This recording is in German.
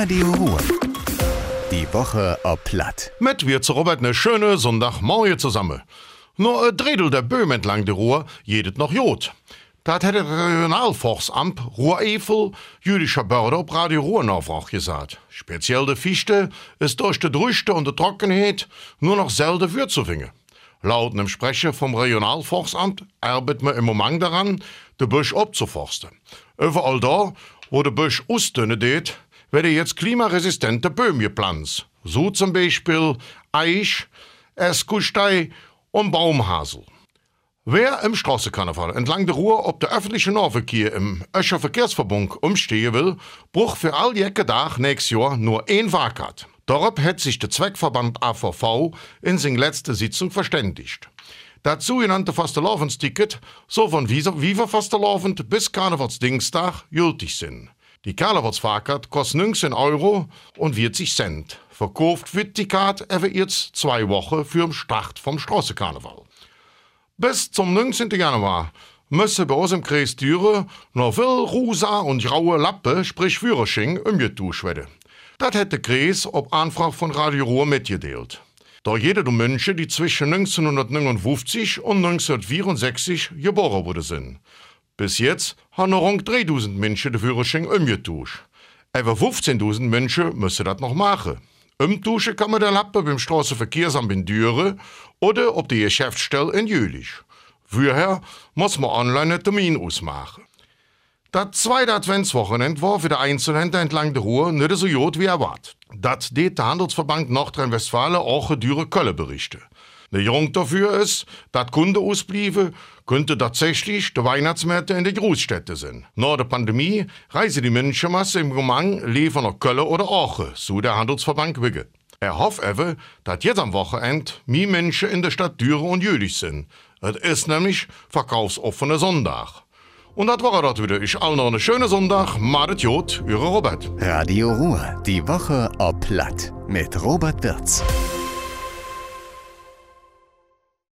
Radio Ruhr. Die Woche ob Platt. Mit wir zu Robert ne schöne Sonntagmorgen zusammen. Nur ein Dredel der Böhm entlang der Ruhr jedet noch Jod. Dat hätte Regionalforstamt Ruhr-Evel jüdischer Börder op Radio Ruhr gesagt. Speziell de Fichte ist durch de Drüste und de Trockenheit nur noch selten für zu finden. Laut einem Sprecher vom Regionalforstamt arbeitet man im Moment daran, de Busch abzuforsten. Überall da, wo de Busch ausdünnen geht, werden jetzt klimaresistente Böhmen gepflanzt. So zum Beispiel Eich, Eskustei und Baumhasel. Wer im Straßenkarneval entlang der Ruhr ob der öffentliche Nahverkehr im Öscher Verkehrsverbund umstehen will, bruch für all jecke Tag nächstes Jahr nur ein Wahlkart. Darauf hat sich der Zweckverband AVV in seiner letzten Sitzung verständigt. Das sogenannte Fastelavendsticket soll von Viva Fastelavend bis Karnevalsdienstag gültig sein. Die Karnevalsfahrkarte kostet 19 Euro und 40 Cent. Verkauft wird die Karte aber jetzt zwei Wochen für den Start vom Straßenkarneval. Bis zum 19. Januar müssen bei uns im Kreis Düre noch viel rosa und graue Lappe, sprich Führerschein, umgetauscht werden. Das hat der Kreis auf Anfrage von Radio Ruhr mitgeteilt. Da jede der Menschen, die zwischen 1959 und 1964 geboren worden sind. Bis jetzt haben noch rund 3000 Menschen den Führerschein umgetauscht. Etwa 15.000 Menschen müssen das noch machen. Umtauschen kann man den Lappen beim Straßenverkehrsamt in Düren oder op die Geschäftsstelle in Jülich. Vorher muss man online einen Termin ausmachen. Das zweite Adventswochenende war für die Einzelhändler entlang der Ruhr nicht so gut wie erwartet. Das det der Handelsverband Nordrhein-Westfalen auch Düre Kölle berichten. Der Grund dafür ist, dass Kunden ausblieben, könnte tatsächlich die Weihnachtsmärkte in den Großstädten sein. Nach der Pandemie reisen die Menschenmasse im Gemang lieber nach Köln oder Aachen, so der Handelsverband Wigge. Er hofft aber, dass jetzt am Wochenende mehr Menschen in der Stadt Düren und Jülich sind. Es ist nämlich verkaufsoffener Sonntag. Und das war das wieder. Ich allen noch einen schönen Sonntag. Madet Jod, Ihre Robert. Radio Ruhr. Die Woche ob Platt. Mit Robert Wirz.